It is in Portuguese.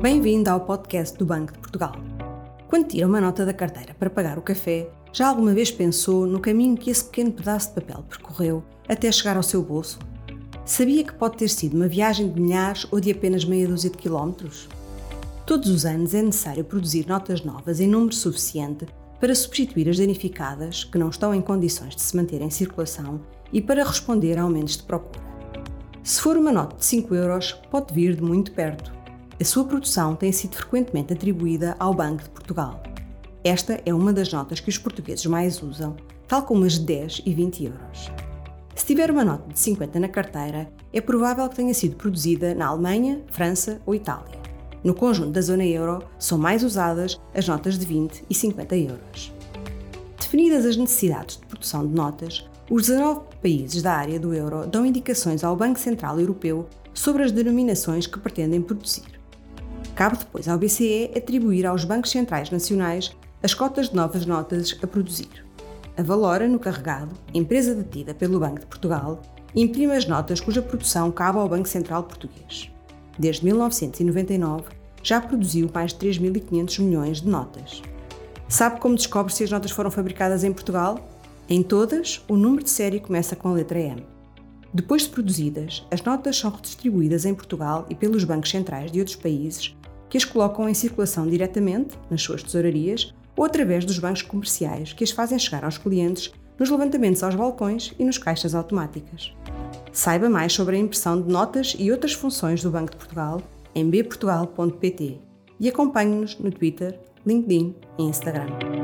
Bem-vindo ao podcast do Banco de Portugal. Quando tira uma nota da carteira para pagar o café, já alguma vez pensou no caminho que esse pequeno pedaço de papel percorreu até chegar ao seu bolso? Sabia que pode ter sido uma viagem de milhares ou de apenas meia dúzia de quilómetros? Todos os anos é necessário produzir notas novas em número suficiente para substituir as danificadas que não estão em condições de se manter em circulação e para responder a aumentos de procura. Se for uma nota de 5 euros, pode vir de muito perto. A sua produção tem sido frequentemente atribuída ao Banco de Portugal. Esta é uma das notas que os portugueses mais usam, tal como as de 10 e 20 euros. Se tiver uma nota de 50 na carteira, é provável que tenha sido produzida na Alemanha, França ou Itália. No conjunto da zona euro, são mais usadas as notas de 20 e 50 euros. Definidas as necessidades de produção de notas, os 19 países da área do euro dão indicações ao Banco Central Europeu sobre as denominações que pretendem produzir. Cabe depois ao BCE atribuir aos bancos centrais nacionais as cotas de novas notas a produzir. A Valora, no carregado, empresa detida pelo Banco de Portugal, imprime as notas cuja produção cabe ao Banco Central Português. Desde 1999, já produziu mais de 3.500 milhões de notas. Sabe como descobre se as notas foram fabricadas em Portugal? Em todas, o número de série começa com a letra M. Depois de produzidas, as notas são redistribuídas em Portugal e pelos bancos centrais de outros países, que as colocam em circulação diretamente nas suas tesourarias ou através dos bancos comerciais, que as fazem chegar aos clientes nos levantamentos aos balcões e nos caixas automáticas. Saiba mais sobre a impressão de notas e outras funções do Banco de Portugal em bportugal.pt e acompanhe-nos no Twitter, LinkedIn e Instagram.